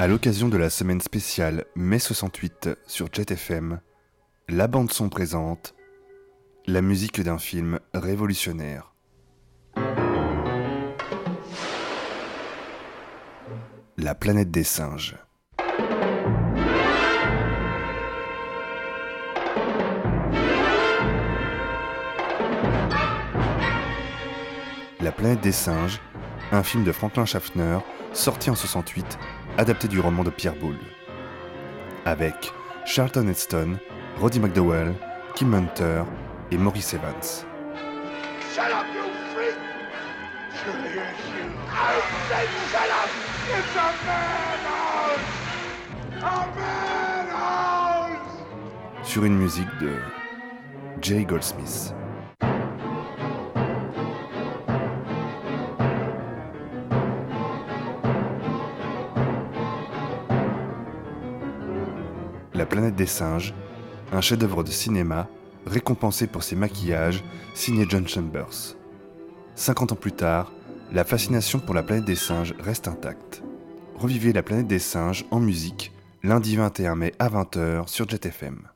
À l'occasion de la semaine spéciale mai 68 sur Jet FM, la bande son présente la musique d'un film révolutionnaire. La planète des singes. La planète des singes, un film de Franklin Schaffner sorti en 68 adapté du roman de Pierre Boulle. Avec Charlton Heston, Roddy McDowell, Kim Hunter et Maurice Evans. Shut up, you freak! I said shut up! It's a madhouse! A madhouse! Sur une musique de Jay Goldsmith. La planète des singes, un chef-d'œuvre de cinéma récompensé pour ses maquillages, signé John Chambers. 50 ans plus tard, la fascination pour la planète des singes reste intacte. Revivez la planète des singes en musique lundi 21 mai à 20h sur JetFM.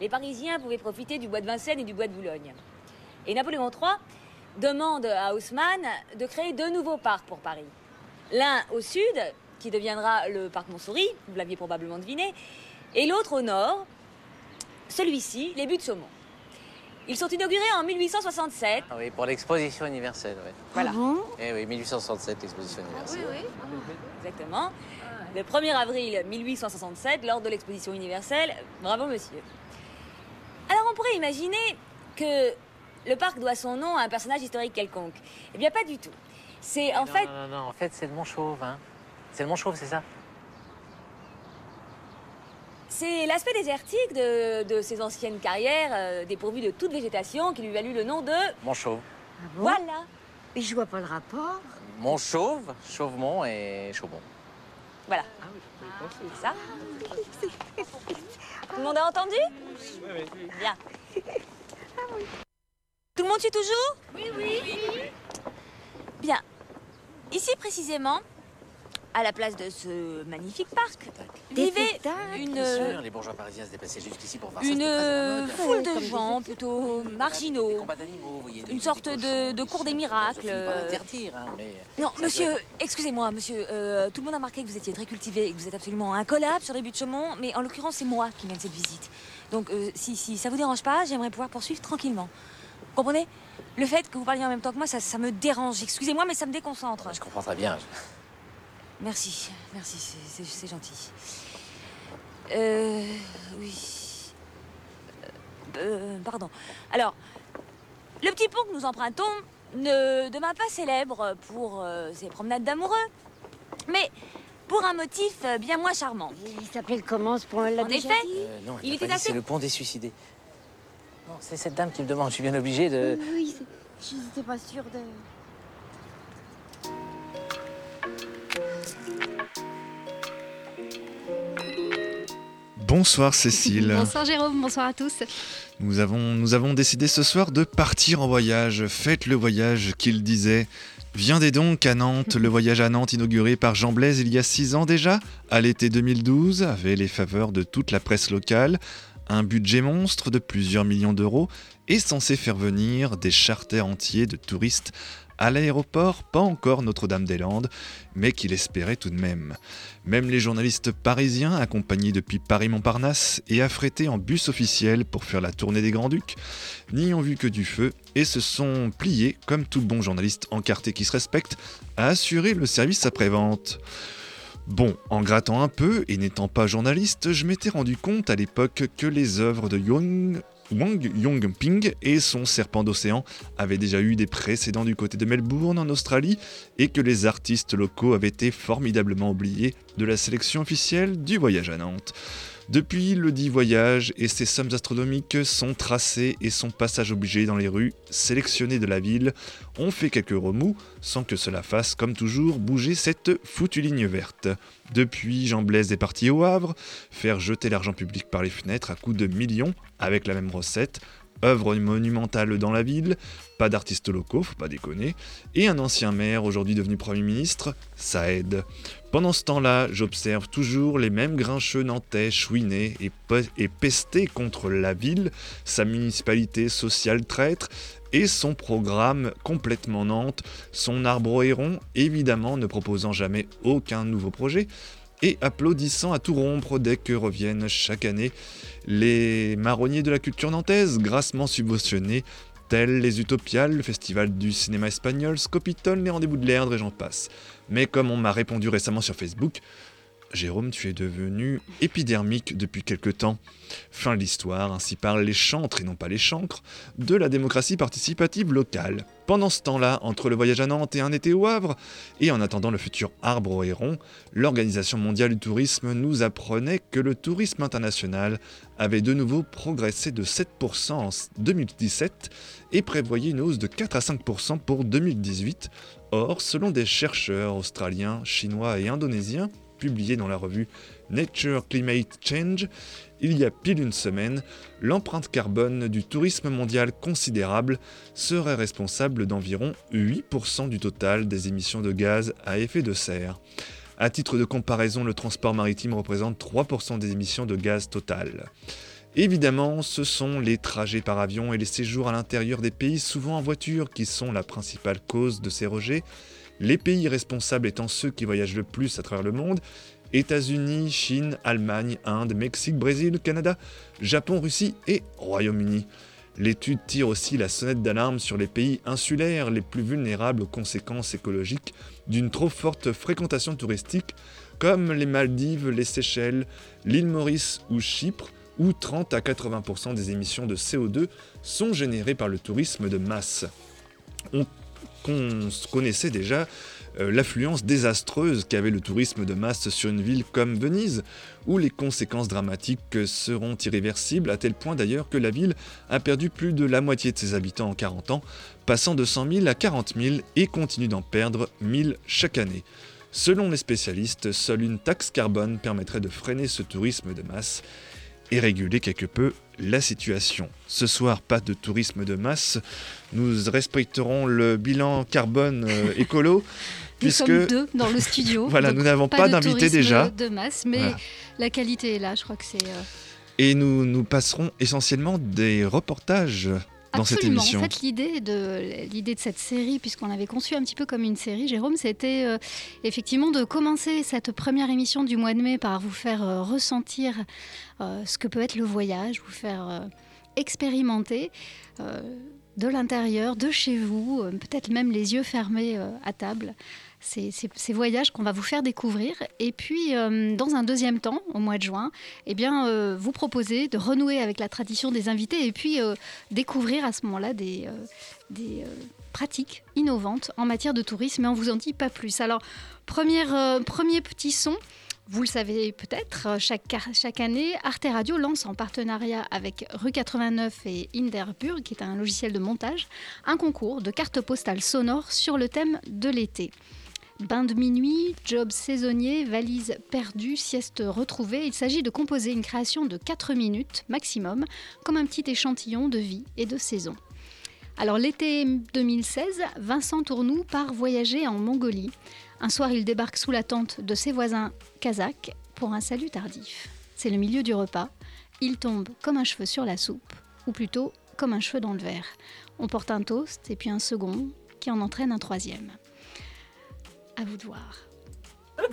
Les Parisiens pouvaient profiter du bois de Vincennes et du bois de Boulogne. Et Napoléon III demande à Haussmann de créer deux nouveaux parcs pour Paris. L'un au sud, qui deviendra le parc Montsouris, vous l'aviez probablement deviné, et l'autre au nord, celui-ci, les buts de Saumon. Ils sont inaugurés en 1867. Ah oui, pour l'exposition universelle, oui. Voilà. Ah eh oui, 1867, l'exposition universelle. Oui, oui. Exactement. Le 1er avril 1867, lors de l'exposition universelle. Bravo, monsieur. Alors on pourrait imaginer que le parc doit son nom à un personnage historique quelconque. Eh bien, pas du tout. C'est en fait. Non, non, non, en fait, c'est le Mont Chauve, hein. C'est le Mont Chauve, c'est ça? C'est l'aspect désertique de, ses anciennes carrières, euh, dépourvues de toute végétation, qui lui valut le nom de. Mont Chauve. Ah voilà. Et je vois pas le rapport. Mont Chauve, Chauvemont et Chauvon. Voilà. Ah oui, c'est ça. Tout le monde a entendu Oui, oui. Bien. Tout le monde suit toujours? Oui, oui. Bien. Ici précisément, à la place de ce magnifique parc, vivait une. les bourgeois parisiens se déplaçaient jusqu'ici pour voir Une foule de gens plutôt marginaux. Une sorte de, cours des miracles. Hein, non, monsieur, excusez-moi, monsieur. Euh, tout le monde a remarqué que vous étiez très cultivé et que vous êtes absolument incollable sur les buts de Chaumont, mais en l'occurrence, c'est moi qui mène cette visite. Donc, euh, si, si ça vous dérange pas, j'aimerais pouvoir poursuivre tranquillement. Vous comprenez? Le fait que vous parliez en même temps que moi, ça, ça me dérange. Excusez-moi, mais ça me déconcentre. Je comprends très bien. Merci, merci, c'est gentil. Euh. Oui. Euh, euh, pardon. Alors, le petit pont que nous empruntons ne demeure pas célèbre pour euh, ses promenades d'amoureux, mais pour un motif bien moins charmant. Il s'appelle comment ce pont-là En effet, non, il, était assez... C'est le pont des suicidés. Non, c'est cette dame qui me demande. Je suis bien obligé de. Oui, je n'étais pas sûre de. Bonsoir Cécile. bonsoir Jérôme, bonsoir à tous. Nous avons, nous avons décidé ce soir de partir en voyage. Faites le voyage qu'il disait. Viendez donc à Nantes, le voyage à Nantes inauguré par Jean Blaise il y a six ans déjà, à l'été 2012, avait les faveurs de toute la presse locale, un budget monstre de plusieurs millions d'euros est censé faire venir des charters entiers de touristes à l'aéroport, pas encore Notre-Dame-des-Landes, mais qu'il espérait tout de même. Même les journalistes parisiens, accompagnés depuis Paris-Montparnasse et affrétés en bus officiel pour faire la tournée des Grands-Ducs, n'y ont vu que du feu et se sont pliés, comme tout bon journaliste encarté qui se respecte, à assurer le service après-vente. Bon, en grattant un peu et n'étant pas journaliste, je m'étais rendu compte à l'époque que les œuvres de Young Wang Yongping et son serpent d'océan avaient déjà eu des précédents du côté de Melbourne en Australie et que les artistes locaux avaient été formidablement oubliés de la sélection officielle du voyage à Nantes. Depuis, le dit voyage et ses sommes astronomiques sont tracés et son passage obligé dans les rues sélectionnées de la ville ont fait quelques remous sans que cela fasse, comme toujours, bouger cette foutue ligne verte. Depuis, Jean Blaise est parti au Havre, faire jeter l'argent public par les fenêtres à coups de millions avec la même recette, œuvre monumentale dans la ville, pas d'artistes locaux, faut pas déconner, et un ancien maire aujourd'hui devenu Premier ministre, ça aide. Pendant ce temps-là, j'observe toujours les mêmes grincheux nantais chouiner et, pester contre la ville, sa municipalité sociale traître, et son programme complètement Nantes, son arbre héron, évidemment ne proposant jamais aucun nouveau projet, et applaudissant à tout rompre dès que reviennent chaque année les marronniers de la culture nantaise, grassement subventionnés, tels les Utopiales, le festival du cinéma espagnol, Scopitone, les rendez-vous de l'Erdre et j'en passe. Mais comme on m'a répondu récemment sur Facebook, Jérôme, tu es devenu épidermique depuis quelque temps. Fin de l'histoire, ainsi parlent les chantres et non pas les chancres, de la démocratie participative locale. Pendant ce temps-là, entre le voyage à Nantes et un été au Havre, et en attendant le futur arbre au héron, l'Organisation mondiale du tourisme nous apprenait que le tourisme international avait de nouveau progressé de 7% en 2017 et prévoyait une hausse de 4 à 5% pour 2018. Or, selon des chercheurs australiens, chinois et indonésiens, publié dans la revue Nature Climate Change il y a pile une semaine, l'empreinte carbone du tourisme mondial considérable serait responsable d'environ 8% du total des émissions de gaz à effet de serre. À titre de comparaison, le transport maritime représente 3% des émissions de gaz totales. Évidemment, ce sont les trajets par avion et les séjours à l'intérieur des pays, souvent en voiture, qui sont la principale cause de ces rejets, les pays responsables étant ceux qui voyagent le plus à travers le monde, États-Unis, Chine, Allemagne, Inde, Mexique, Brésil, Canada, Japon, Russie et Royaume-Uni. L'étude tire aussi la sonnette d'alarme sur les pays insulaires les plus vulnérables aux conséquences écologiques d'une trop forte fréquentation touristique, comme les Maldives, les Seychelles, l'île Maurice ou Chypre, où 30 à 80% des émissions de CO2 sont générées par le tourisme de masse qu'on connaissait déjà euh, l'affluence désastreuse qu'avait le tourisme de masse sur une ville comme Venise, où les conséquences dramatiques seront irréversibles, à tel point d'ailleurs que la ville a perdu plus de la moitié de ses habitants en 40 ans, passant de 100 000 à 40 000 et continue d'en perdre 1000 chaque année. Selon les spécialistes, seule une taxe carbone permettrait de freiner ce tourisme de masse et réguler quelque peu la situation. Ce soir, pas de tourisme de masse. Nous respecterons le bilan carbone euh, écolo. Nous sommes deux dans le studio. voilà, nous n'avons pas, d'invité déjà. De masse, mais la qualité est là. Je crois que c'est. Euh, et nous, nous passerons essentiellement des reportages dans cette émission. En fait, l'idée de, l'idée de cette série, puisqu'on l'avait conçue un petit peu comme une série, Jérôme, c'était euh, effectivement de commencer cette première émission du mois de mai par vous faire euh, ressentir euh, ce que peut être le voyage, vous faire expérimenter de l'intérieur, de chez vous, peut-être même les yeux fermés à table, ces, voyages qu'on va vous faire découvrir. Et puis, euh, dans un deuxième temps, au mois de juin, eh bien, euh, vous proposer de renouer avec la tradition des invités et puis euh, découvrir à ce moment-là des, pratiques innovantes en matière de tourisme. Mais on vous en dit pas plus. Alors, premier petit son. Vous le savez peut-être, chaque, chaque année, Arte Radio lance en partenariat avec Rue 89 et Hinderburg, qui est un logiciel de montage, un concours de cartes postales sonores sur le thème de l'été. Bain de minuit, job saisonnier, valise perdue, sieste retrouvée, il s'agit de composer une création de 4 minutes maximum, comme un petit échantillon de vie et de saison. Alors l'été 2016, Vincent Tournou part voyager en Mongolie. Un soir, il débarque sous la tente de ses voisins kazakhs pour un salut tardif. C'est le milieu du repas. Il tombe comme un cheveu sur la soupe, ou plutôt comme un cheveu dans le verre. On porte un toast et puis un second qui en entraîne un troisième. À vous de voir.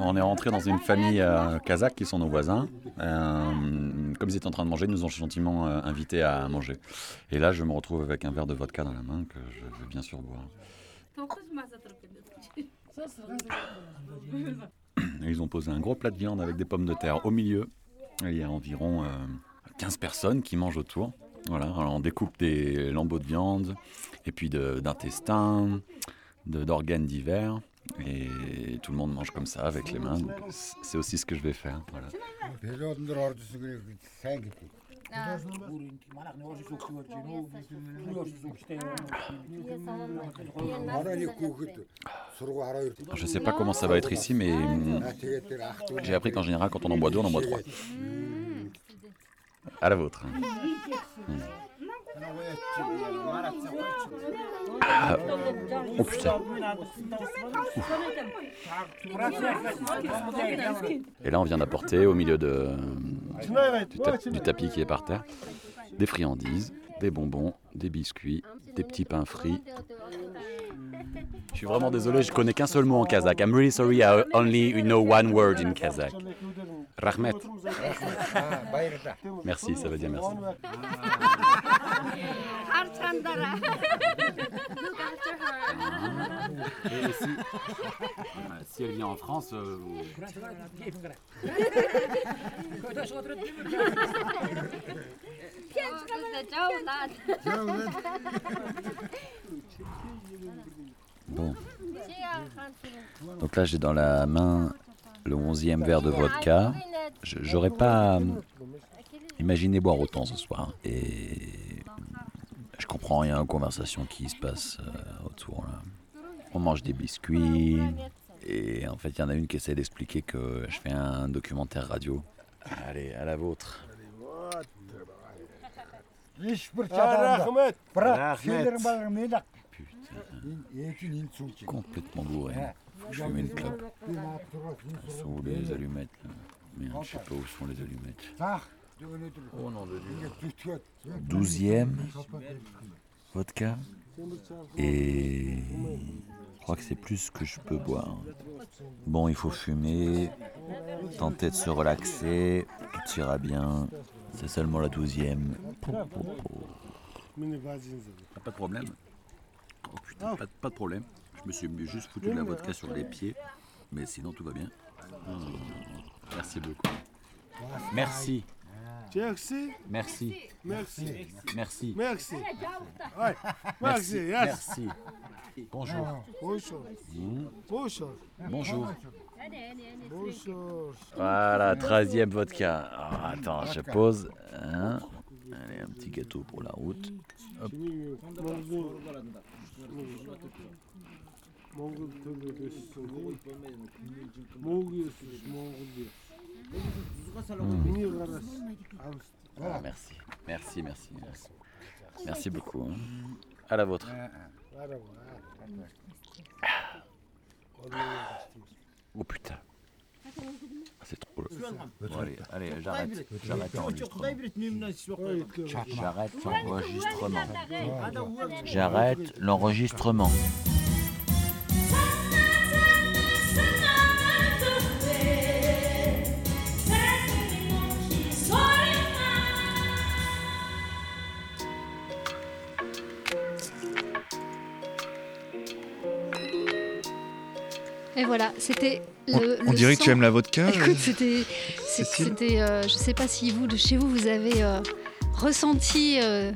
On est rentré dans une famille euh, kazakh qui sont nos voisins. Euh, comme ils étaient en train de manger, ils nous ont gentiment euh, invités à manger. Et là, je me retrouve avec un verre de vodka dans la main que je vais bien sûr boire. Ils ont posé un gros plat de viande avec des pommes de terre au milieu. Il y a environ euh, 15 personnes qui mangent autour. Voilà, on découpe des lambeaux de viande et puis d'intestins, d'organes divers. Et tout le monde mange comme ça avec les mains. C'est aussi ce que je vais faire. Voilà. Je ne sais pas comment ça va être ici, mais hum, j'ai appris qu'en général, quand on en boit deux, on en boit trois. À la vôtre. Ah. Oh putain. Et là, on vient d'apporter au milieu de, du, ta- du tapis qui est par terre des friandises, des bonbons, des biscuits, des petits pains frits. Je suis vraiment désolé, je connais qu'un seul mot en kazakh. I'm really sorry, I only know one word in kazakh. Rahmet. Merci, ça veut dire merci. Si, elle vient en France, euh, Bon. Donc là, j'ai dans la main le onzième verre de vodka. J'aurais pas euh, imaginé boire autant ce soir. Hein. Et je comprends rien aux conversations qui se passent euh, autour. Là. On mange des biscuits. Et en fait, il y en a une qui essaie d'expliquer que je fais un documentaire radio. Allez, à la vôtre. Putain. Complètement bourré. Faut que je fume une clope. Elles sont où les allumettes. Je sais pas où sont les allumettes. Oh nom de Dieu. Douzième vodka. Et je crois que c'est plus que je peux boire. Bon, il faut fumer, tenter de se relaxer, tout ira bien. C'est seulement la douzième. Ah, pas de problème. Oh, pas, de problème. Je me suis juste foutu de la vodka sur les pieds, mais sinon tout va bien. Ah. Merci beaucoup. Merci. Merci, Merci. merci, Merci. merci. Merci. yes. Merci. Bonjour. Bonjour, Mmh. bonjour, Bonjour. bonjour. Voilà, 13e vodka. Alors, attends, je pose. Hein. Allez, un petit gâteau pour la route. Hop. Ah, merci, merci, merci, merci. Beaucoup. Hein. À la vôtre. Oh putain. Ah, c'est trop lourd. Allez, allez, j'arrête. J'arrête. J'arrête l'enregistrement. J'arrête l'enregistrement. Voilà, c'était le. On le dirait que tu aimes la vodka. Écoute, c'était, c'est- Cécile c'était, euh, je sais pas si vous, de chez vous, vous avez euh, ressenti, euh,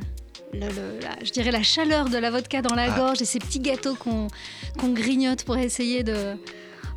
le- le- la- je dirais la chaleur de la vodka dans la Ah. gorge et ces petits gâteaux qu'on, grignote pour essayer de,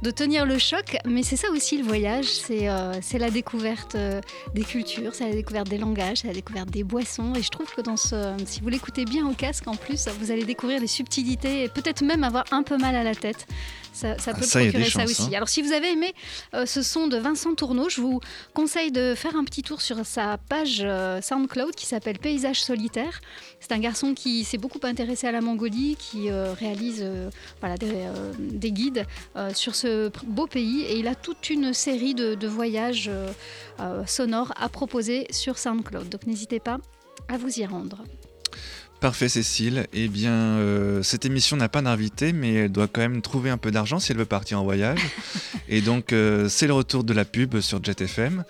de tenir le choc. Mais c'est ça aussi le voyage, c'est, euh, la découverte euh, des cultures, c'est la découverte des langages, c'est la découverte des boissons. Et je trouve que dans ce, si vous l'écoutez bien au casque, en plus, vous allez découvrir les subtilités et peut-être même avoir un peu mal à la tête. Ça, ça Ah, peut ça, il y a des procurer ça chances, aussi. hein. Alors si vous avez aimé euh, ce son de Vincent Tourneau, je vous conseille de faire un petit tour sur sa page euh, SoundCloud qui s'appelle Paysage solitaire. C'est un garçon qui s'est beaucoup intéressé à la Mongolie, qui euh, réalise voilà, des, des guides sur ce beau pays et il a toute une série de, de voyages sonores à proposer sur SoundCloud. Donc n'hésitez pas à vous y rendre. Parfait Cécile. Eh bien, euh, cette émission n'a pas d'invité, mais elle doit quand même trouver un peu d'argent si elle veut partir en voyage. Et donc, euh, c'est le retour de la pub sur Jet FM,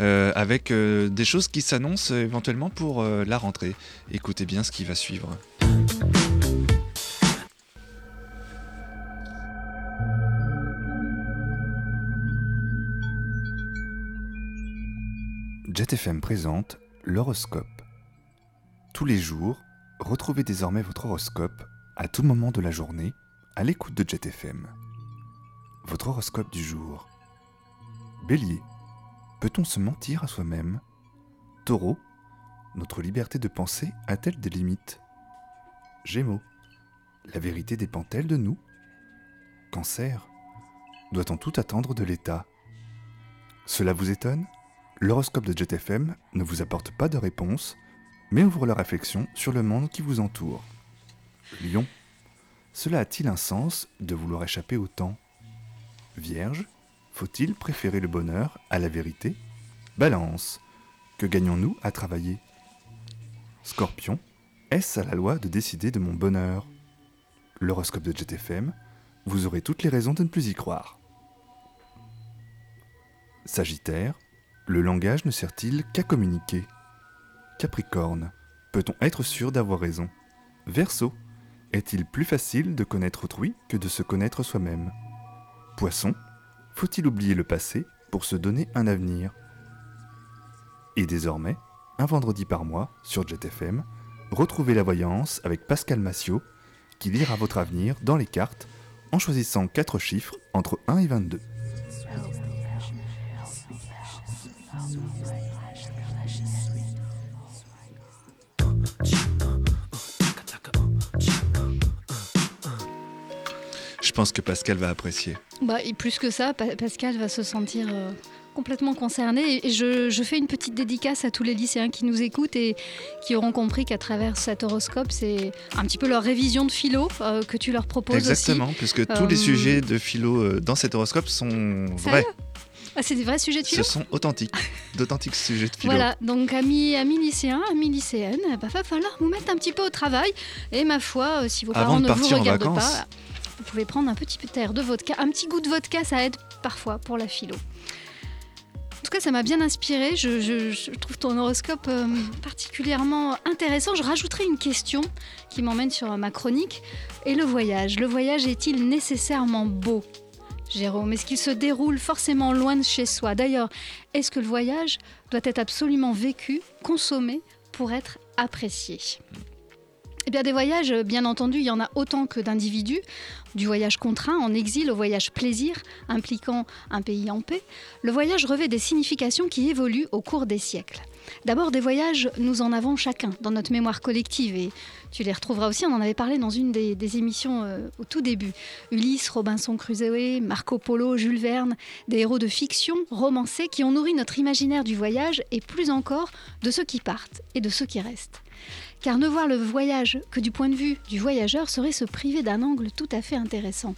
euh, avec euh, des choses qui s'annoncent éventuellement pour euh, la rentrée. Écoutez bien ce qui va suivre. JetFM présente l'horoscope. Tous les jours, retrouvez désormais votre horoscope à tout moment de la journée à l'écoute de JetFM. Votre horoscope du jour. Bélier. Peut-on se mentir à soi-même? Taureau. Notre liberté de penser a-t-elle des limites? Gémeaux. La vérité dépend-elle de nous? Cancer. Doit-on tout attendre de l'État? Cela vous étonne? L'horoscope de JetFM ne vous apporte pas de réponse, mais ouvre la réflexion sur le monde qui vous entoure. Lion. Cela a-t-il un sens de vouloir échapper au temps? Vierge. Faut-il préférer le bonheur à la vérité? Balance. Que gagnons-nous à travailler? Scorpion. Est-ce à la loi de décider de mon bonheur? L'horoscope de JetFM, vous aurez toutes les raisons de ne plus y croire. Sagittaire. Le langage ne sert-il qu'à communiquer? Capricorne. Peut-on être sûr d'avoir raison Verseau. Est-il plus facile de connaître autrui que de se connaître soi-même Poisson. Faut-il oublier le passé pour se donner un avenir Et désormais, un vendredi par mois, sur JetFM, retrouvez la voyance avec Pascal Massiot, qui lira votre avenir dans les cartes en choisissant 4 chiffres entre 1 et 22. Pense que Pascal va apprécier. Bah, et plus que ça, Pa- Pascal va se sentir euh, complètement concerné. Et je, je fais une petite dédicace à tous les lycéens qui nous écoutent et qui auront compris qu'à travers cet horoscope, c'est un petit peu leur révision de philo euh, que tu leur proposes Exactement, puisque tous les Euh, sujets de philo dans cet horoscope sont vrais. Ah, c'est des vrais sujets de philo Ce sont authentiques, d'authentiques sujets de philo. Voilà, donc amis, amis lycéens, amis lycéennes, il va falloir vous mettre un petit peu au travail. Et ma foi, si vos Avant parents ne vous regardent vacances. pas, vous pouvez prendre un petit peu d'air de vodka. Un petit goût de vodka, ça aide parfois pour la philo. En tout cas, ça m'a bien inspiré. Je trouve ton horoscope euh, particulièrement intéressant. Je rajouterai une question qui m'emmène sur ma chronique. Et le voyage? Le voyage est-il nécessairement beau? Jérôme, est-ce qu'il se déroule forcément loin de chez soi? D'ailleurs, est-ce que le voyage doit être absolument vécu, consommé pour être apprécié? Eh bien, des voyages, bien entendu, il y en a autant que d'individus. Du voyage contraint en exil au voyage plaisir, impliquant un pays en paix. Le voyage revêt des significations qui évoluent au cours des siècles. D'abord, des voyages, nous en avons chacun dans notre mémoire collective et tu les retrouveras aussi, on en avait parlé dans une des, des émissions euh, au tout début. Ulysse, Robinson Crusoe, Marco Polo, Jules Verne, des héros de fiction, romancés qui ont nourri notre imaginaire du voyage et plus encore de ceux qui partent et de ceux qui restent. Car ne voir le voyage que du point de vue du voyageur serait se priver d'un angle tout à fait intéressant.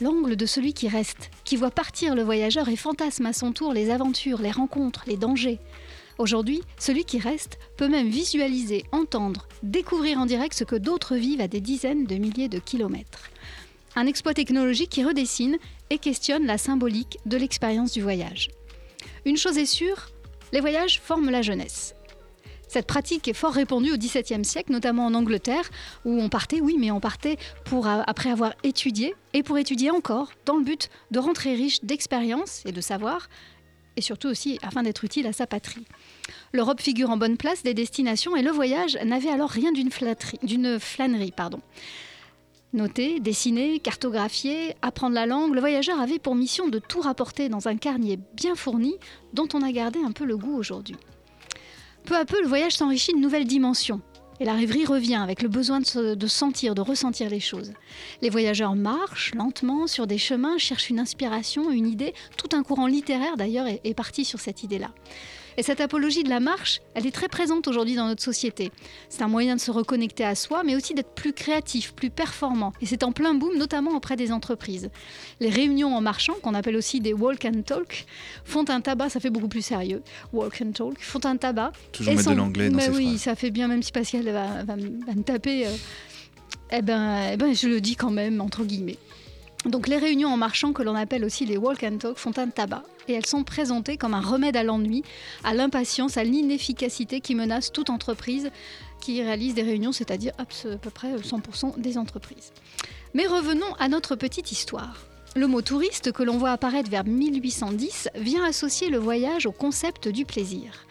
L'angle de celui qui reste, qui voit partir le voyageur et fantasme à son tour les aventures, les rencontres, les dangers. Aujourd'hui, celui qui reste peut même visualiser, entendre, découvrir en direct ce que d'autres vivent à des dizaines de milliers de kilomètres. Un exploit technologique qui redessine et questionne la symbolique de l'expérience du voyage. Une chose est sûre, les voyages forment la jeunesse. Cette pratique est fort répandue au XVIIe siècle, notamment en Angleterre, où on partait, oui, mais on partait pour, après avoir étudié, et pour étudier encore, dans le but de rentrer riche d'expérience et de savoir, et surtout aussi afin d'être utile à sa patrie. L'Europe figure en bonne place des destinations, et le voyage n'avait alors rien d'une flânerie. Pardon. Noter, dessiner, cartographier, apprendre la langue, le voyageur avait pour mission de tout rapporter dans un carnier bien fourni dont on a gardé un peu le goût aujourd'hui. Peu à peu, le voyage s'enrichit de nouvelles dimensions. Et la rêverie revient avec le besoin de, se- de sentir, de ressentir les choses. Les voyageurs marchent lentement sur des chemins, cherchent une inspiration, une idée. Tout un courant littéraire d'ailleurs est parti sur cette idée-là. Et cette apologie de la marche, elle est très présente aujourd'hui dans notre société. C'est un moyen de se reconnecter à soi, mais aussi d'être plus créatif, plus performant. Et c'est en plein boom, notamment auprès des entreprises. Les réunions en marchant, qu'on appelle aussi des walk and talk, font un tabac, ça fait beaucoup plus sérieux, walk and talk, font un tabac. Toujours Et mettre de sont- l'anglais dans Mais ces oui, phrases. ça fait bien, même si Pascal va, va me- va me taper. euh, eh, ben, eh ben, je le dis quand même, entre guillemets. Donc les réunions en marchant, que l'on appelle aussi les walk and talk, font un tabac. Et elles sont présentées comme un remède à l'ennui, à l'impatience, à l'inefficacité qui menace toute entreprise qui réalise des réunions, c'est-à-dire à peu près 100% des entreprises. Mais revenons à notre petite histoire. Le mot touriste que l'on voit apparaître vers 1810 vient associer le voyage au concept du plaisir.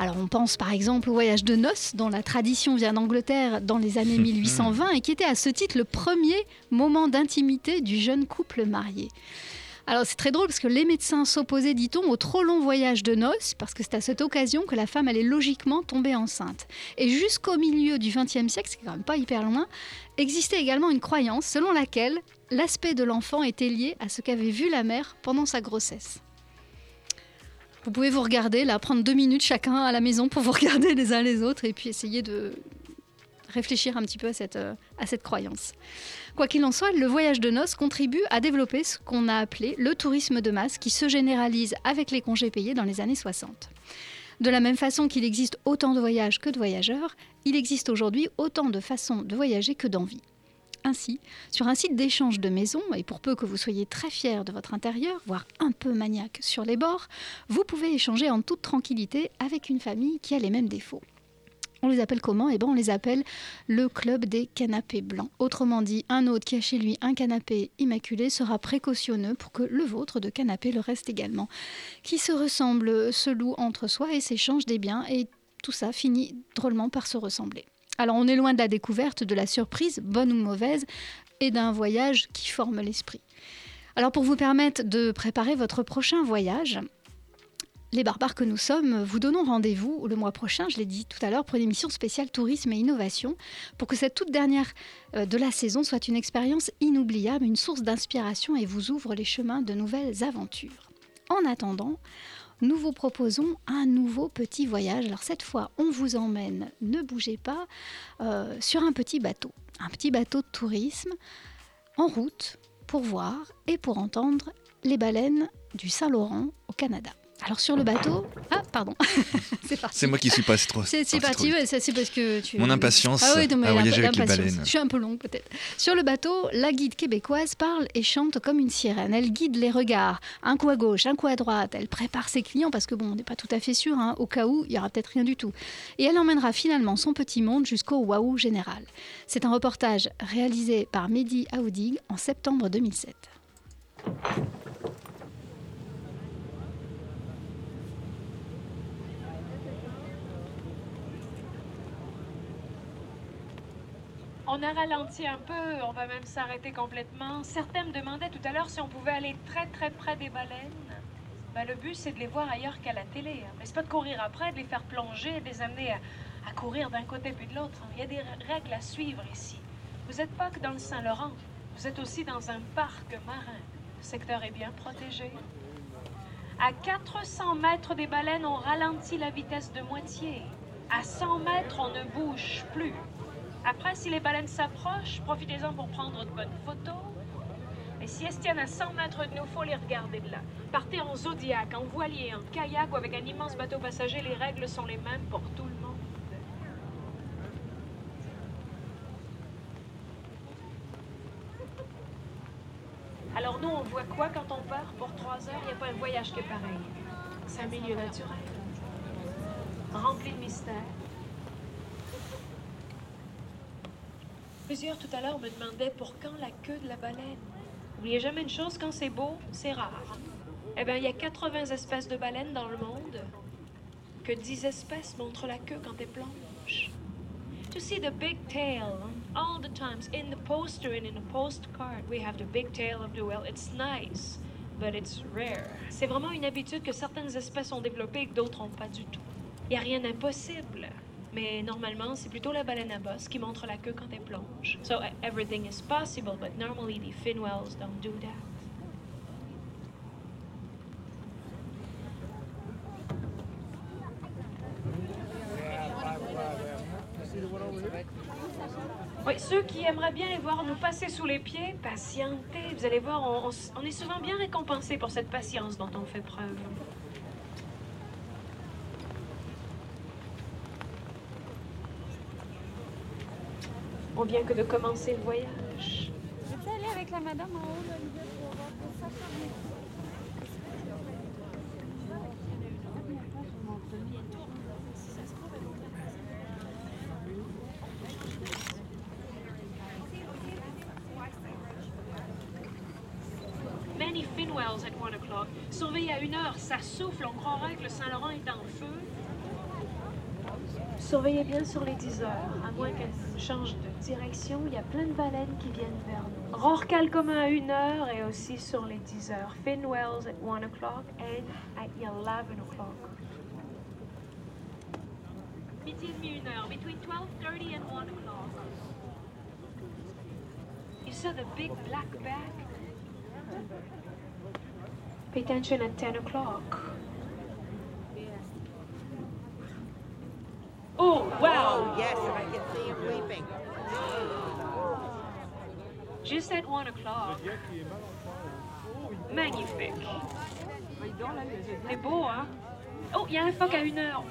Alors on pense par exemple au voyage de noces, dont la tradition vient d'Angleterre dans les années 1820 et qui était à ce titre le premier moment d'intimité du jeune couple marié. Alors c'est très drôle parce que les médecins s'opposaient, dit-on, au trop long voyage de noces, parce que c'est à cette occasion que la femme allait logiquement tomber enceinte. Et jusqu'au milieu du XXe siècle, c'est quand même pas hyper loin, existait également une croyance selon laquelle l'aspect de l'enfant était lié à ce qu'avait vu la mère pendant sa grossesse. Vous pouvez vous regarder, là, prendre deux minutes chacun à la maison pour vous regarder les uns les autres et puis essayer de réfléchir un petit peu à cette, euh, à cette croyance. Quoi qu'il en soit, le voyage de noces contribue à développer ce qu'on a appelé le tourisme de masse qui se généralise avec les congés payés dans les années 60. De la même façon qu'il existe autant de voyages que de voyageurs, il existe aujourd'hui autant de façons de voyager que d'envie. Ainsi, sur un site d'échange de maisons, et pour peu que vous soyez très fier de votre intérieur, voire un peu maniaque sur les bords, vous pouvez échanger en toute tranquillité avec une famille qui a les mêmes défauts. On les appelle comment? Eh ben, on les appelle le club des canapés blancs. Autrement dit, un hôte qui a chez lui un canapé immaculé sera précautionneux pour que le vôtre de canapé le reste également. Qui se ressemblent, se louent entre soi et s'échangent des biens, et tout ça finit drôlement par se ressembler. Alors on est loin de la découverte, de la surprise, bonne ou mauvaise, et d'un voyage qui forme l'esprit. Alors pour vous permettre de préparer votre prochain voyage, les barbares que nous sommes vous donnons rendez-vous le mois prochain, je l'ai dit tout à l'heure, pour une émission spéciale tourisme et innovation, pour que cette toute dernière euh, de la saison soit une expérience inoubliable, une source d'inspiration et vous ouvre les chemins de nouvelles aventures. En attendant, nous vous proposons un nouveau petit voyage. Alors cette fois, on vous emmène, ne bougez pas, euh, sur un petit bateau. Un petit bateau de tourisme en route pour voir et pour entendre les baleines du Saint-Laurent au Canada. Alors sur le bateau... Ah, pardon. c'est parti. C'est moi qui suis passé trop. C'est parti ouais, c'est parce que tu... Mon impatience Ah oui, non, mais à voyager l'imp- avec les l'impatience. baleines. Je suis un peu longue peut-être. Sur le bateau, la guide québécoise parle et chante comme une sirène. Elle guide les regards, un coup à gauche, un coup à droite. Elle prépare ses clients parce que bon, on n'est pas tout à fait sûr, hein, au cas où il y aura peut-être rien du tout. Et elle emmènera finalement son petit monde jusqu'au waouh général. C'est un reportage réalisé par Mehdi Aoudig en septembre 2007. On a ralenti un peu, on va même s'arrêter complètement. Certains me demandaient tout à l'heure si on pouvait aller très très près des baleines. Ben, le but, c'est de les voir ailleurs qu'à la télé. hein. Mais c'est pas de courir après, de les faire plonger, de les amener à, courir d'un côté puis de l'autre. Il y a des règles à suivre ici. Vous n'êtes pas que dans le Saint-Laurent, vous êtes aussi dans un parc marin. Le secteur est bien protégé. À 400 mètres des baleines, on ralentit la vitesse de moitié. À 100 mètres, on ne bouge plus. Après, si les baleines s'approchent, profitez-en pour prendre de bonnes photos. Mais si elles tiennent à 100 mètres de nous, faut les regarder de là. Partez en zodiac, en voilier, en kayak ou avec un immense bateau passager, les règles sont les mêmes pour tout le monde. Alors nous, on voit quoi quand on part? Pour trois heures? Il n'y a pas un voyage qui est pareil. C'est un milieu naturel, rempli de mystères. Plusieurs tout à l'heure me demandaient pour quand la queue de la baleine. N'oubliez jamais une chose, quand c'est beau, c'est rare. Eh bien, il y a 80 espèces de baleines dans le monde, que 10 espèces montrent la queue quand elles plongent. To see the big tail, all the times in the poster and in the postcard, we have the big tail of the whale. It's nice, but it's rare. C'est vraiment une habitude que certaines espèces ont développée et que d'autres n'ont pas du tout. Il n'y a rien d'impossible. Mais normalement, c'est plutôt la baleine à bosse qui montre la queue quand elle plonge. So e- everything is possible, but normally the fin whales don't do that. Oui, ceux qui aimeraient bien les voir nous passer sous les pieds, patientez. Vous allez voir, on, on est souvent bien récompensé pour cette patience dont on fait preuve. On vient que de commencer le voyage. Je peux aller avec la madame en haut, là, pour voir pour ça. Many fin whales at one o'clock. Surveillé à une heure, ça souffle, on croirait que le Saint-Laurent est en feu. Surveillez bien sur les 10 heures, à moins qu'elles changent de direction, il y a plein de baleines qui viennent vers nous. Rorcal commun à une heure et aussi sur les 10 heures. Fin whales at 1 o'clock and at 11 o'clock. Midi et demi, une heure, between 12.30 and 1 o'clock. You saw the big black back? Pay attention at 10 o'clock. Oh, wow! yes, and I can see him weeping. Just at 1 o'clock. Magnifique. C'est beau, hein? Oh, il y a un phoque à une heure.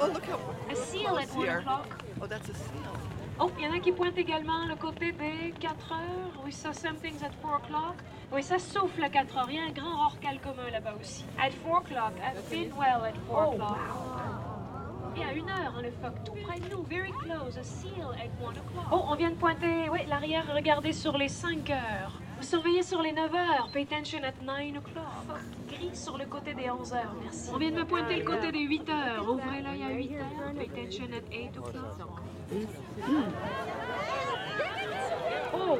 Oh, look how A seal at 1 here. o'clock. Oh, that's a seal. Oh, il y en a qui pointent également le côté des 4 heures. Oui, ça, something's at 4 o'clock. Oui, ça souffle à 4 heures. Il y a un grand rorcal commun là-bas aussi. At 4 o'clock, at Bidwell at 4 o'clock. Et à une heure, hein, le phoque, tout près de nous, very close, a seal at 1 o'clock. Oh, on vient de pointer, oui, l'arrière, regardez sur les 5 heures. Vous surveillez sur les 9 heures, pay attention at 9 o'clock. Phoque gris sur le côté des 11 heures, merci. On vient de me pointer le côté des 8 heures. Ouvrez l'œil à 8 heures, pay attention at 8 o'clock. Oh, wow!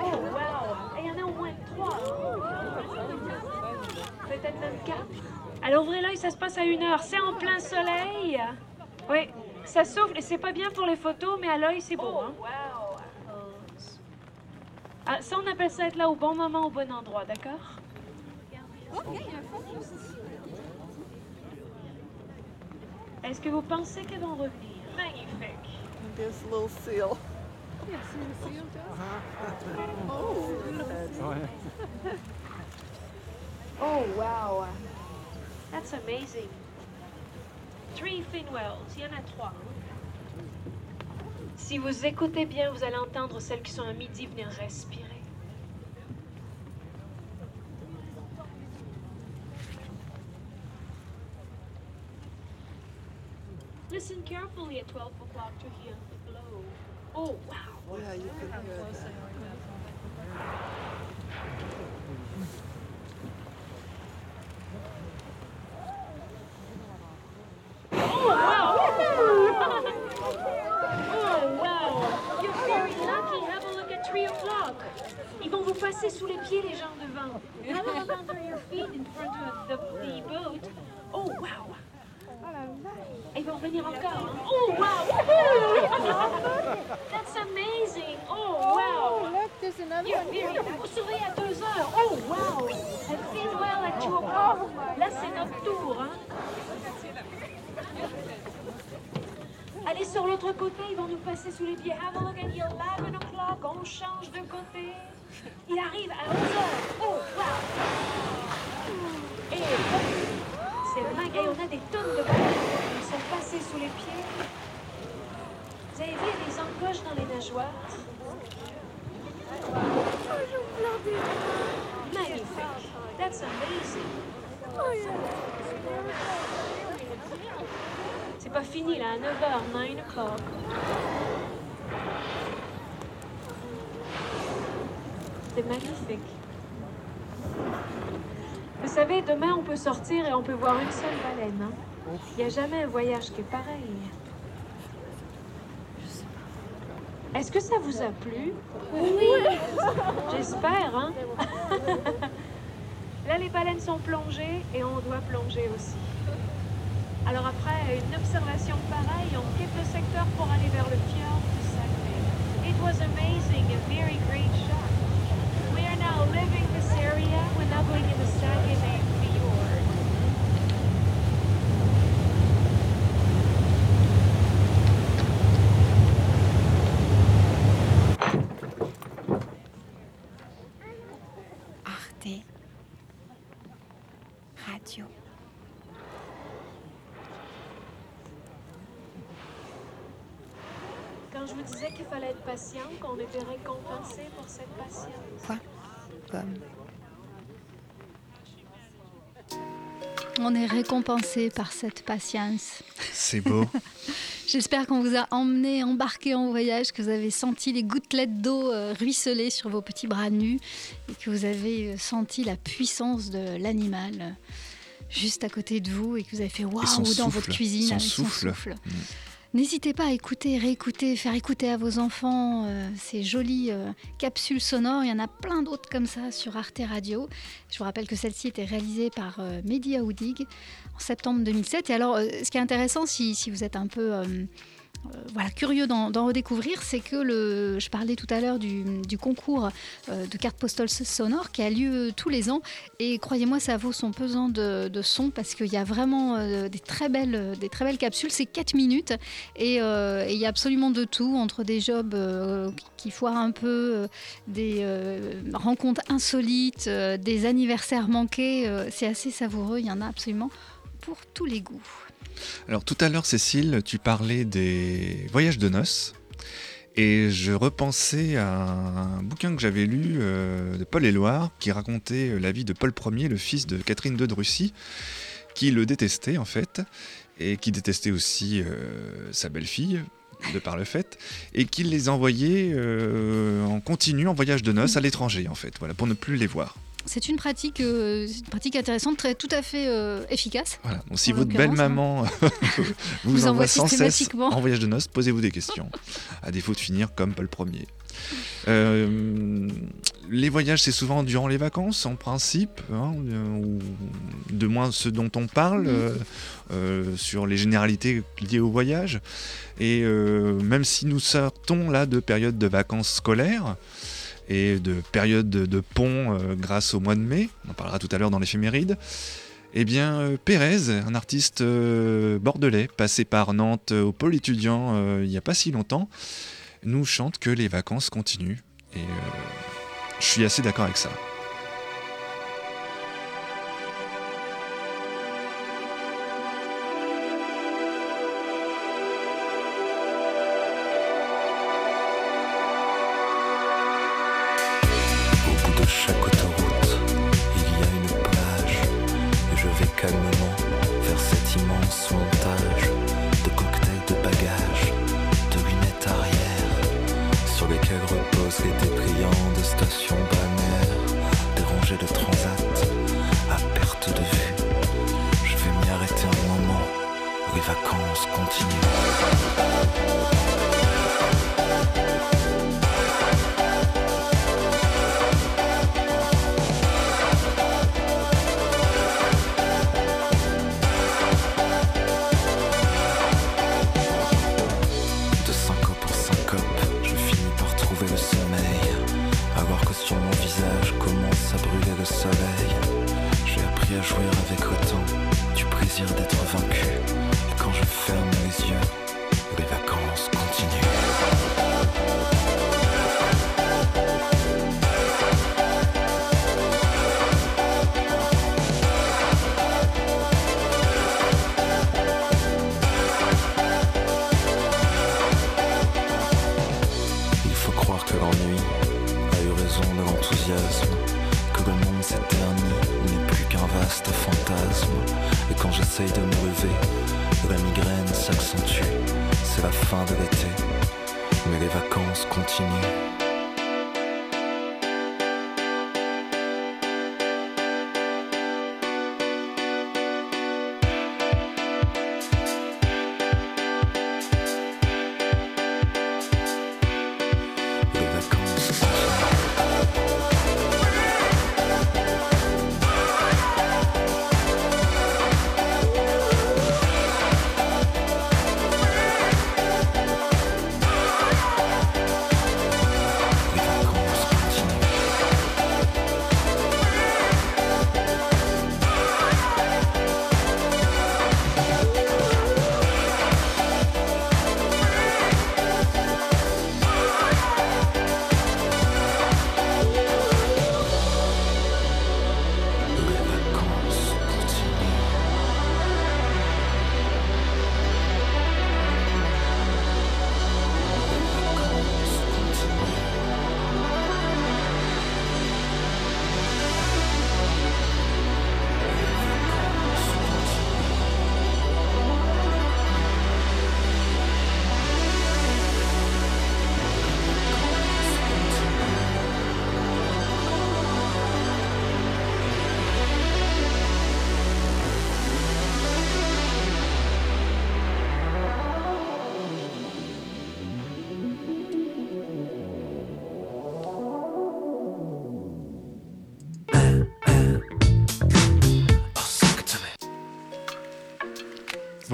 Oh, wow! Et il y en a au moins 3. Peut-être même 4. Alors ouvrez l'œil, ça se passe à une heure. C'est en plein soleil. Oui, ça souffle et c'est pas bien pour les photos, mais à l'œil, c'est beau. hein. Ah, ça, on appelle ça être là au bon moment, au bon endroit, d'accord? Est-ce que vous pensez qu'elles vont revenir? Magnifique. There's a little seal. Oh, wow. That's amazing. Three fin. Il y en a trois. Si vous écoutez bien, vous allez entendre celles qui sont à midi venir respirer. Listen carefully at 12 o'clock to hear the blow. Oh, wow. Yeah, you can hear that. Oh, wow! oh, wow! You're very lucky. Have a look at 3 o'clock. Ils vont vous passer sous les pieds, les gens devant. Have a look under your feet in front of the, the boat. Oh, wow! Oh, wow! That's amazing! Oh, wow! look, there's another You're one here. Vous serez à 2 heures. Oh, wow! And feel well at 2 o'clock. Là, c'est notre tour, hein? Allez sur l'autre côté, ils vont nous passer sous les pieds. Have a look at 11 o'clock. On change de côté. Il arrive à 11 heures. Oh, wow! Et c'est. Et on a des tonnes de baleines qui sont passées sous les pieds. Vous avez vu, des encoches dans les nageoires. Magnifique. That's amazing. C'est pas fini là, à 9h, 9 o'clock. C'est magnifique. Vous savez, demain on peut sortir et on peut voir une seule baleine. hein. Il n'y a jamais un voyage qui est pareil. Est-ce que ça vous a plu? Oui J'espère, hein Là, les baleines sont plongées et on doit plonger aussi. Alors après une observation pareille, on quitte le secteur pour aller vers le fjord de Saclay. It was amazing, a very great shot. We are now leaving Quand je vous disais qu'il fallait être patient, qu'on était récompensé pour cette patience. Quoi? Comme On est récompensé par cette patience. C'est beau. J'espère qu'on vous a emmené, embarqué en voyage, que vous avez senti les gouttelettes d'eau euh, ruisseler sur vos petits bras nus et que vous avez euh, senti la puissance de l'animal euh, juste à côté de vous et que vous avez fait waouh dans souffle, votre cuisine son avec souffle. son souffle. N'hésitez pas à écouter, réécouter, faire écouter à vos enfants euh, ces jolies euh, capsules sonores. Il y en a plein d'autres comme ça sur Arte Radio. Je vous rappelle que celle-ci était réalisée par euh, Mehdi Aoudig en septembre 2007. Et alors, euh, ce qui est intéressant, si, vous êtes un peu voilà, curieux d'en redécouvrir, c'est que le, je parlais tout à l'heure du, concours euh, de cartes postales sonores qui a lieu tous les ans. Et croyez-moi, ça vaut son pesant de, son parce qu'il y a vraiment euh, des, très belles, capsules. C'est 4 minutes et euh, il y a absolument de tout, entre des jobs euh, qui foirent un peu, euh, des euh, rencontres insolites, euh, des anniversaires manqués. euh, c'est assez savoureux, il y en a absolument pour tous les goûts. Alors tout à l'heure, Cécile, tu parlais des voyages de noces. Et je repensais à un bouquin que j'avais lu euh, de Paul Éluard qui racontait euh, la vie de Paul Ier, le fils de Catherine II de Russie, qui le détestait en fait, et qui détestait aussi euh, sa belle-fille, de par le fait, et qui les envoyait en continu en voyage de noces à l'étranger en fait, voilà, pour ne plus les voir. C'est une pratique, euh, c'est une pratique intéressante, très, tout à fait euh, efficace. Voilà. Donc, si votre l'occurrence, belle hein. maman vous, Vous envoie sans cesse systématiquement. en voyage de noces, posez-vous des questions, à défaut de finir comme Paul Ier. Euh, les voyages, c'est souvent durant les vacances, en principe, hein, euh, ou de moins ce dont on parle, euh, euh, sur les généralités liées au voyage. Et euh, même si nous sortons là de périodes de vacances scolaires, et de période de, pont euh, grâce au mois de mai, on en parlera tout à l'heure dans l'éphéméride, eh bien, euh, Pérez, un artiste euh, bordelais, passé par Nantes au pôle étudiant il n'y a pas si longtemps, nous chante que les vacances continuent. Et je suis assez d'accord avec ça. Chaque autoroute, il y a une plage. Et je vais calmement vers cet immense montage de cocktails de bagages, de lunettes arrière, sur lesquelles reposent les débris de stations balnéaires, des rangées de transat à perte de vue. Je vais m'y arrêter un moment, les vacances continuent.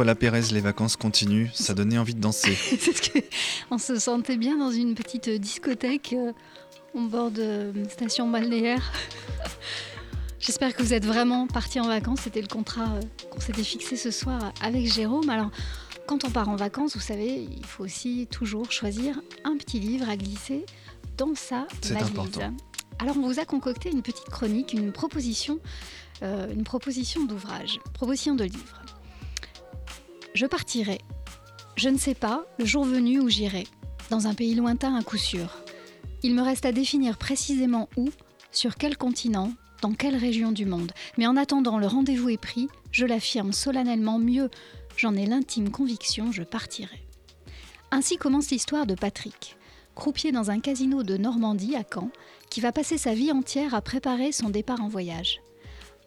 Voilà Pérez, les vacances continuent, ça donnait envie de danser. C'est ce que- on se sentait bien dans une petite discothèque euh, au bord de station balnéaire. J'espère que vous êtes vraiment partis en vacances. C'était le contrat euh, qu'on s'était fixé ce soir avec Jérôme. Alors, quand on part en vacances, vous savez, il faut aussi toujours choisir un petit livre à glisser dans sa valise. important. Alors, on vous a concocté une petite chronique, une proposition, euh, une proposition d'ouvrage, proposition de livre. Je partirai. Je ne sais pas, le jour venu où j'irai. Dans un pays lointain à coup sûr. Il me reste à définir précisément où, sur quel continent, dans quelle région du monde. Mais en attendant, le rendez-vous est pris, je l'affirme solennellement, mieux, j'en ai l'intime conviction, je partirai. Ainsi commence l'histoire de Patrick, croupier dans un casino de Normandie à Caen, qui va passer sa vie entière à préparer son départ en voyage.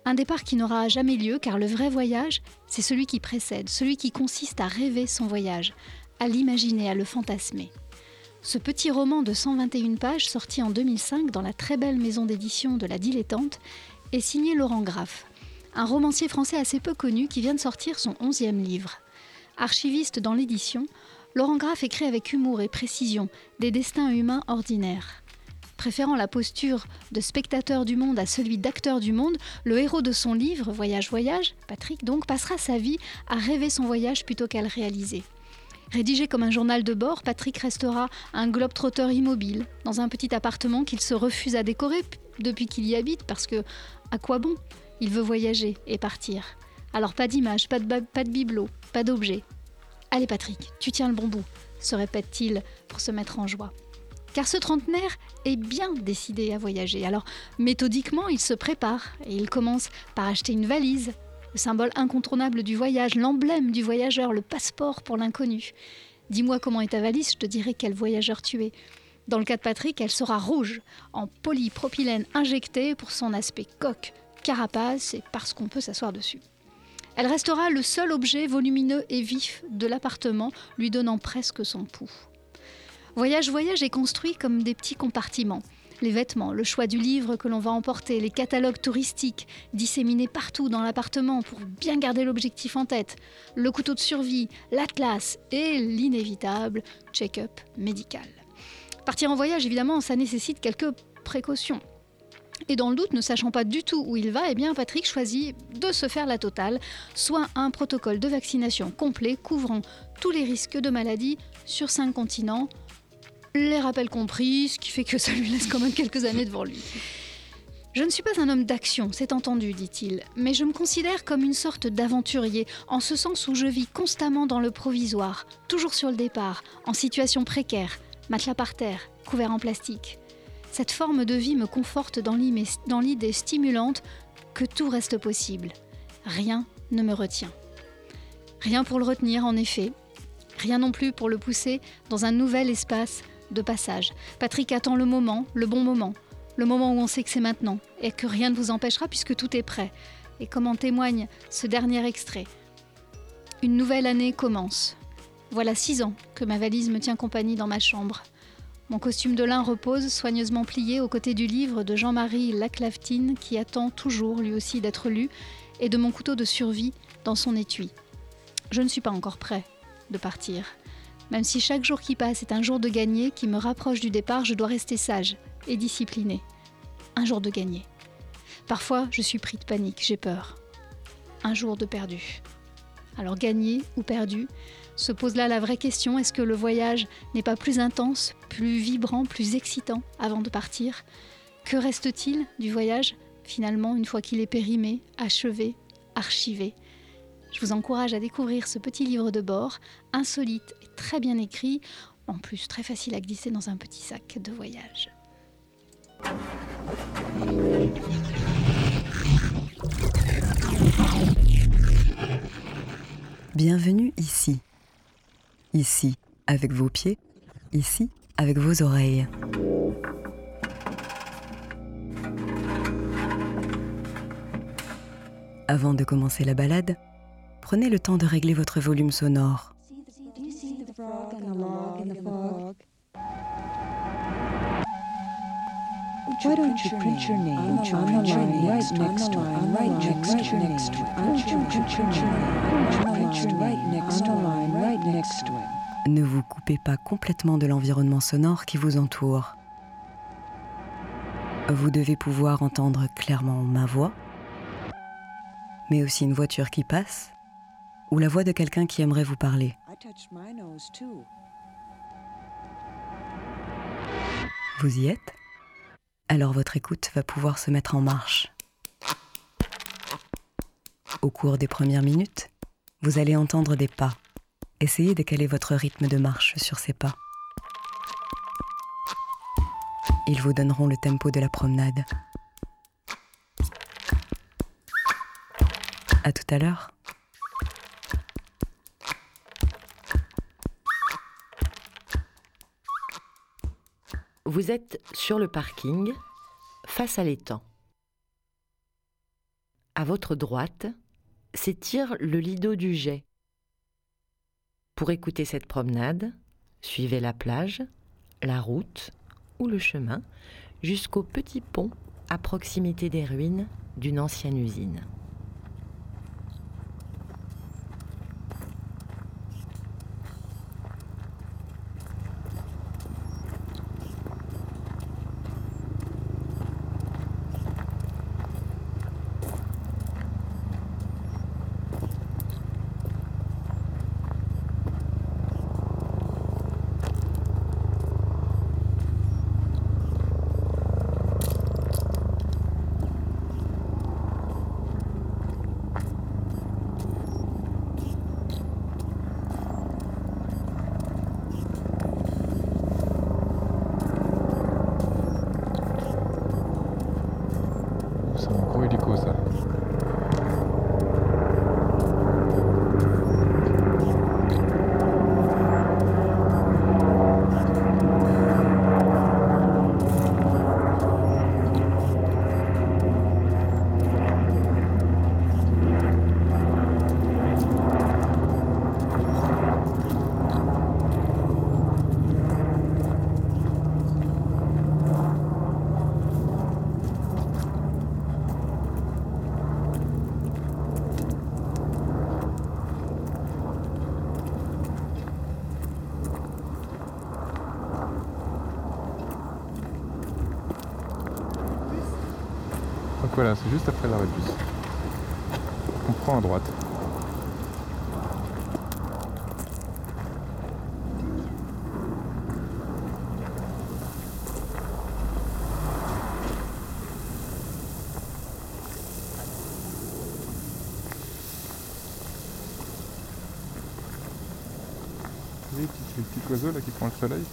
Un départ qui n'aura jamais lieu car le vrai voyage, c'est celui qui précède, celui qui consiste à rêver son voyage, à l'imaginer, à le fantasmer. Ce petit roman de 121 pages, sorti en 2005 dans la très belle maison d'édition de La Dilettante, est signé Laurent Graff, un romancier français assez peu connu qui vient de sortir son onzième livre. Archiviste dans l'édition, Laurent Graff écrit avec humour et précision des destins humains ordinaires. Préférant la posture de spectateur du monde à celui d'acteur du monde, le héros de son livre, Voyage Voyage, Patrick donc, passera sa vie à rêver son voyage plutôt qu'à le réaliser. Rédigé comme un journal de bord, Patrick restera un globe-trotteur immobile, dans un petit appartement qu'il se refuse à décorer depuis qu'il y habite, parce que, à quoi bon? Il veut voyager et partir. Alors pas d'image, pas de, pas de bibelot, pas d'objet. Allez Patrick, tu tiens le bon bout, se répète-t-il pour se mettre en joie. Car ce trentenaire est bien décidé à voyager. Alors méthodiquement, il se prépare et il commence par acheter une valise, le symbole incontournable du voyage, l'emblème du voyageur, le passeport pour l'inconnu. Dis-moi comment est ta valise, je te dirai quel voyageur tu es. Dans le cas de Patrick, elle sera rouge, en polypropylène injecté pour son aspect coque, carapace et parce qu'on peut s'asseoir dessus. Elle restera le seul objet volumineux et vif de l'appartement, lui donnant presque son pouls. Voyage Voyage est construit comme des petits compartiments. Les vêtements, le choix du livre que l'on va emporter, les catalogues touristiques disséminés partout dans l'appartement pour bien garder l'objectif en tête, le couteau de survie, l'atlas et l'inévitable check-up médical. Partir en voyage, évidemment, ça nécessite quelques précautions. Et dans le doute, ne sachant pas du tout où il va, eh bien Patrick choisit de se faire la totale, soit un protocole de vaccination complet couvrant tous les risques de maladie sur cinq continents, les rappels compris, ce qui fait que ça lui laisse quand même quelques années devant lui. Je ne suis pas un homme d'action, c'est entendu, dit-il, mais je me considère comme une sorte d'aventurier, en ce sens où je vis constamment dans le provisoire, toujours sur le départ, en situation précaire, matelas par terre, couvert en plastique. Cette forme de vie me conforte dans l'idée stimulante que tout reste possible. Rien ne me retient. Rien pour le retenir, en effet. Rien non plus pour le pousser dans un nouvel espace de passage. Patrick attend le moment, le bon moment, le moment où on sait que c'est maintenant et que rien ne vous empêchera puisque tout est prêt. Et comme en témoigne ce dernier extrait. Une nouvelle année commence. Voilà six ans que ma valise me tient compagnie dans ma chambre. Mon costume de lin repose, soigneusement plié aux côtés du livre de Jean-Marie Laclaftine, qui attend toujours lui aussi d'être lu, et de mon couteau de survie dans son étui. Je ne suis pas encore prêt de partir. Même si chaque jour qui passe est un jour de gagné qui me rapproche du départ, je dois rester sage et discipliné. Un jour de gagné. Parfois, je suis pris de panique, j'ai peur. Un jour de perdu. Alors gagné ou perdu, se pose là la vraie question, est-ce que le voyage n'est pas plus intense, plus vibrant, plus excitant avant de partir? Que reste-t-il du voyage, finalement, une fois qu'il est périmé, achevé, archivé? Je vous encourage à découvrir ce petit livre de bord, insolite très bien écrit, en plus très facile à glisser dans un petit sac de voyage. Bienvenue ici. Ici, avec vos pieds. Ici, avec vos oreilles. Avant de commencer la balade, prenez le temps de régler votre volume sonore. Why don't you print your name on the line right next to it? Right next to next to it. Why don't you print your name right next to it? Right next to it. Ne vous coupez pas complètement de l'environnement sonore qui vous entoure. Vous devez pouvoir entendre clairement ma voix, mais aussi une voiture qui passe ou la voix de quelqu'un qui aimerait vous parler. Vous y êtes? Alors votre écoute va pouvoir se mettre en marche. Au cours des premières minutes, vous allez entendre des pas. Essayez de caler votre rythme de marche sur ces pas. Ils vous donneront le tempo de la promenade. À tout à l'heure. Vous êtes sur le parking, face à l'étang. À votre droite s'étire le lido du jet. Pour écouter cette promenade, suivez la plage, la route ou le chemin jusqu'au petit pont à proximité des ruines d'une ancienne usine. C'est un gros hélico ça. Donc c'est juste après l'arrêt de bus. On prend à droite. Vous voyez petit- le petit oiseau là qui prend le soleil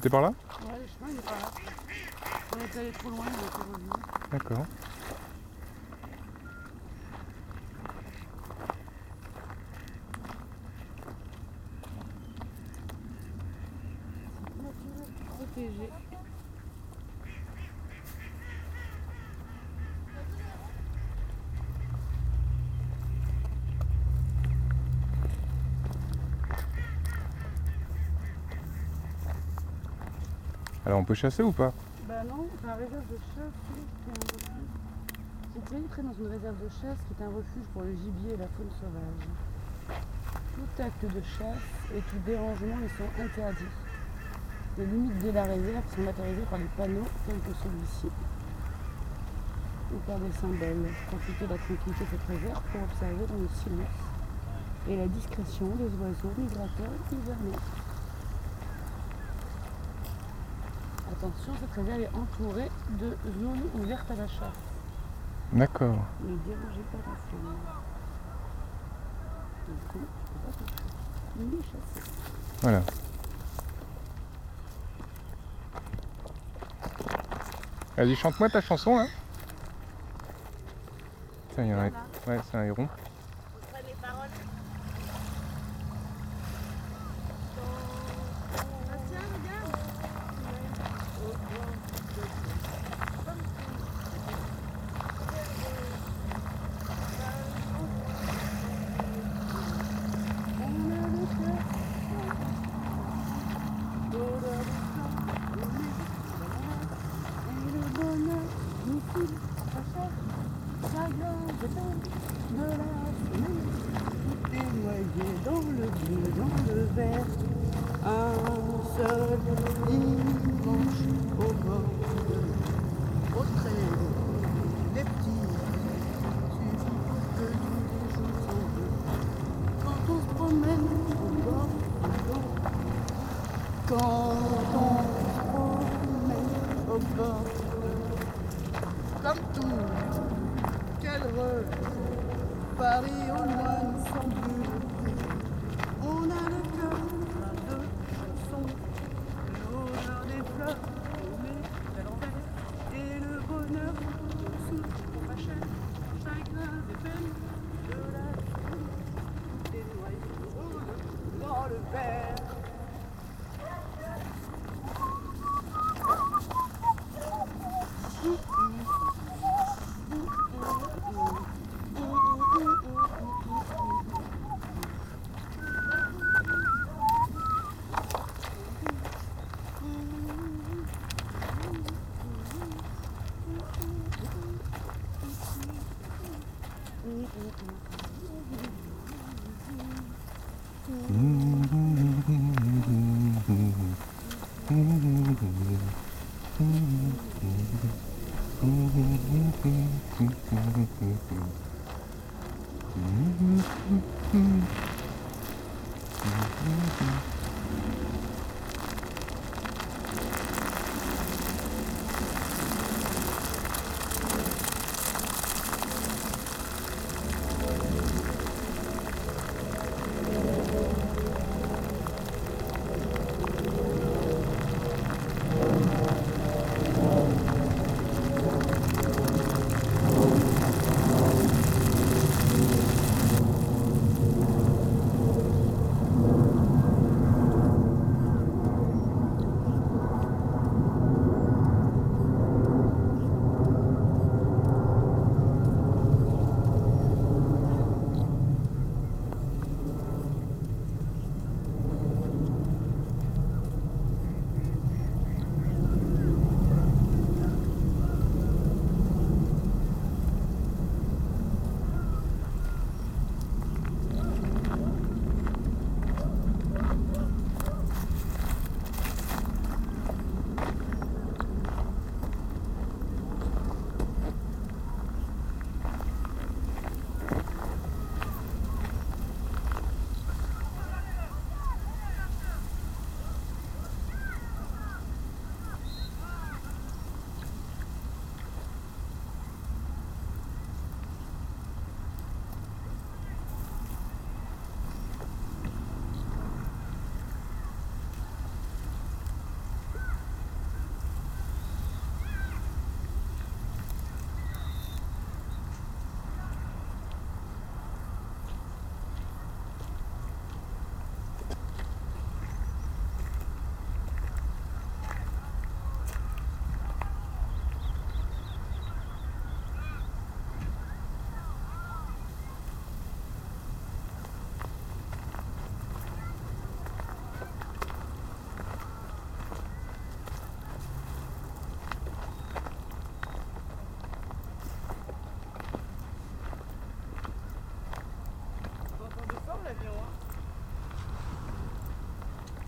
C'était par là? Ouais, le chemin il est pas là. On est allé trop loin, il est revenu. D'accord. Protégé. Alors on peut chasser ou pas Bah non, c'est un réserve de chasse qui est un refuge. Entré dans une réserve de chasse qui est un refuge pour le gibier et la faune sauvage. Tout acte de chasse et tout dérangement y sont interdits. Les limites de la réserve sont matérialisées par des panneaux tels que celui-ci ou par des symboles. Profitez de la tranquillité de cette réserve pour observer dans le silence et la discrétion des oiseaux migrateurs hivernaux. Attention, cette réserve est entourée de zones ouvertes à la chasse. D'accord. Ne dérangez pas la faune. Donc, on va pas ni chasser. Voilà. Vas-y, chante-moi ta chanson là. Tiens, il y a un... Ouais, c'est un héron.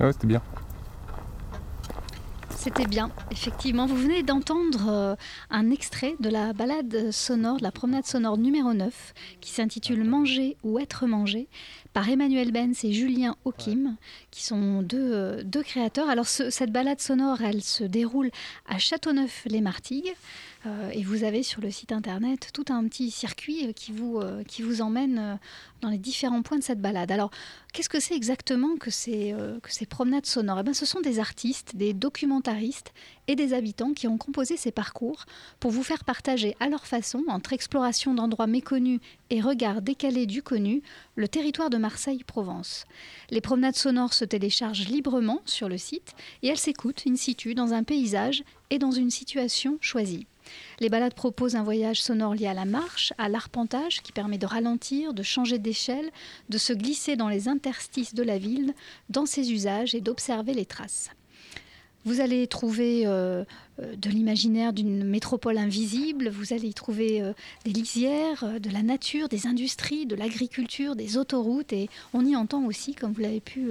Ah c'était bien. C'était bien, effectivement. Vous venez d'entendre euh, un extrait de la balade sonore, de la promenade sonore numéro 9, qui s'intitule Manger ou être mangé, par Emmanuel Benz et Julien Okim, qui sont deux, euh, créateurs. Alors, ce- cette balade sonore, elle se déroule à Châteauneuf-les-Martigues. Euh, et vous avez sur le site internet tout un petit circuit euh, qui vous, euh, qui vous emmène dans les différents points de cette balade. Alors, qu'est-ce que c'est exactement que ces, promenades sonores? Eh ben, Ce sont des artistes, des documentaristes et des habitants qui ont composé ces parcours pour vous faire partager à leur façon, entre exploration d'endroits méconnus et regard décalé du connu, le territoire de Marseille-Provence. Les promenades sonores se téléchargent librement sur le site et elles s'écoutent in situ dans un paysage et dans une situation choisie. Les balades proposent un voyage sonore lié à la marche, à l'arpentage qui permet de ralentir, de changer d'échelle, de se glisser dans les interstices de la ville, dans ses usages et d'observer les traces. Vous allez trouver euh, euh, de l'imaginaire d'une métropole invisible, vous allez y trouver euh, des lisières, de la nature, des industries, de l'agriculture, des autoroutes et on y entend aussi, comme vous l'avez pu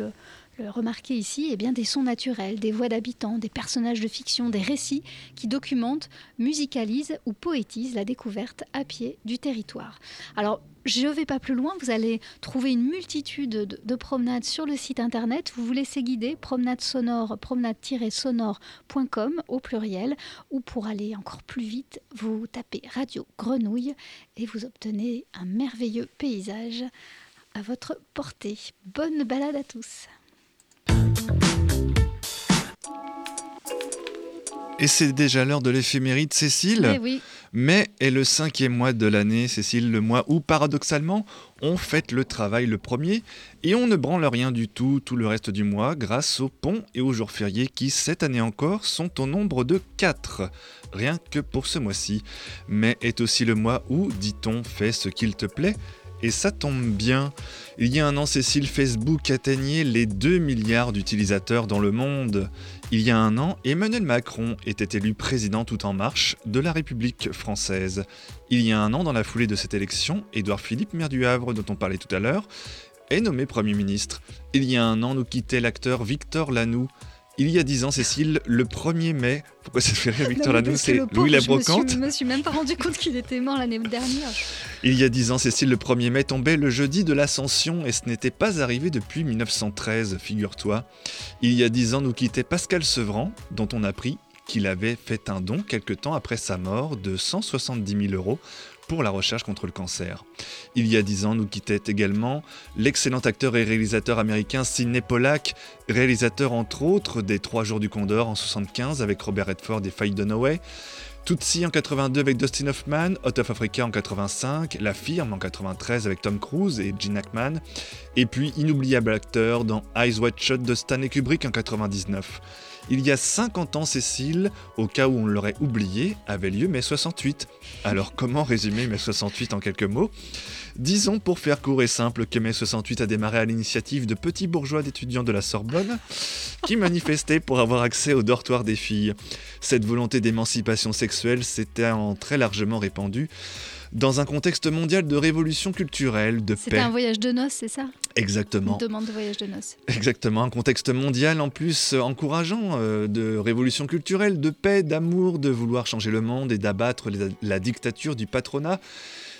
remarquer ici, eh bien, des sons naturels, des voix d'habitants, des personnages de fiction, des récits qui documentent, musicalisent ou poétisent la découverte à pied du territoire. Alors, je ne vais pas plus loin, vous allez trouver une multitude de, de promenades sur le site internet. Vous vous laissez guider, promenade sonore, promenade-sonore.com au pluriel, ou pour aller encore plus vite, vous tapez Radio Grenouille et vous obtenez un merveilleux paysage à votre portée. Bonne balade à tous. Et c'est déjà l'heure de l'éphéméride, Cécile. Eh oui. Mai est le cinquième mois de l'année, Cécile, le mois où, paradoxalement, on fête le travail le premier et on ne branle rien du tout tout le reste du mois grâce aux ponts et aux jours fériés qui, cette année encore, sont au nombre de 4. Rien que pour ce mois-ci. Mai est aussi le mois où, dit-on, fais ce qu'il te plaît. Et ça tombe bien. Il y a un an, Cécile, Facebook atteignait les 2 milliards d'utilisateurs dans le monde. Il y a un an, Emmanuel Macron était élu président tout en marche de la République française. Il y a un an, dans la foulée de cette élection, Édouard Philippe, maire du Havre, dont on parlait tout à l'heure, est nommé Premier ministre. Il y a un an, nous quittait l'acteur Victor Lanoux. Il y a dix ans, Cécile, le 1er mai, pourquoi ça te fait rire Victor Lanoux C'est Louis la Je me Brocante. suis- me suis même pas rendu compte qu'il était mort l'année dernière. Il y a dix ans, Cécile, le 1er mai tombait le jeudi de l'Ascension et ce n'était pas arrivé depuis 1913, figure-toi. Il y a dix ans, nous quittait Pascal Sevran, dont on a appris qu'il avait fait un don quelque temps après sa mort de 170 000 euros pour la recherche contre le cancer. Il y a dix ans, nous quittait également l'excellent acteur et réalisateur américain Sidney Pollack, réalisateur entre autres des Trois Jours du Condor en 75 avec Robert Redford et Faye Dunaway, Tootsie en 82 avec Dustin Hoffman, Hot of Africa en 85, La Firme en 93 avec Tom Cruise et Gene Hackman, et puis inoubliable acteur dans Eyes Wide Shut de Stanley Kubrick en 99. Il y a 50 ans, Cécile, au cas où on l'aurait oublié, avait lieu mai 68. Alors comment résumer mai 68 en quelques mots? Disons pour faire court et simple que mai 68 a démarré à l'initiative de petits bourgeois d'étudiants de la Sorbonne qui manifestaient pour avoir accès au dortoir des filles. Cette volonté d'émancipation sexuelle s'était en très largement répandue dans un contexte mondial de révolution culturelle, de C'était paix. un voyage de noces, c'est ça? Exactement. Une demande de voyage de noces. Exactement, un contexte mondial en plus euh, encourageant, euh, de révolution culturelle, de paix, d'amour, de vouloir changer le monde et d'abattre la dictature du patronat.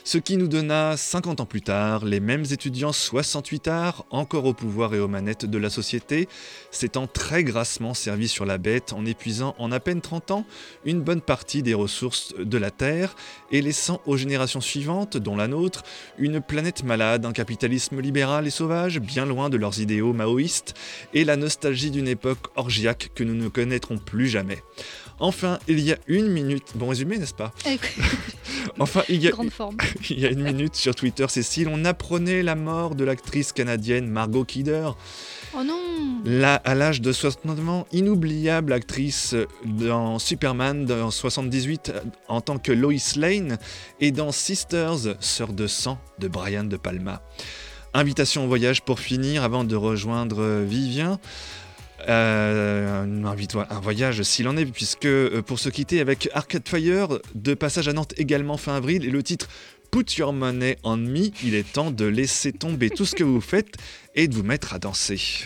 Ce qui nous donna 50 ans plus tard les mêmes étudiants 68 arts, encore au pouvoir et aux manettes de la société, s'étant très grassement servis sur la bête en épuisant en à peine 30 ans une bonne partie des ressources de la Terre et laissant aux générations suivantes, dont la nôtre, une planète malade, un capitalisme libéral et sauvage, bien loin de leurs idéaux maoïstes, et la nostalgie d'une époque orgiaque que nous ne connaîtrons plus jamais. Enfin, il y a une minute, bon résumé n'est-ce pas Enfin, il y, a, Grande forme. il y a une minute sur Twitter, Cécile, on apprenait la mort de l'actrice canadienne Margot Kidder. Oh non Là, à l'âge de 69 ans, inoubliable actrice dans Superman dans 78 en tant que Lois Lane et dans Sisters, Sœur de sang de Brian De Palma. Invitation au voyage pour finir avant de rejoindre Vivien. Euh, un, voyage s'il en est, puisque euh, pour se quitter avec Arcade Fire, de passage à Nantes également fin avril, et le titre Put Your Money on Me, il est temps de laisser tomber tout ce que vous faites et de vous mettre à danser.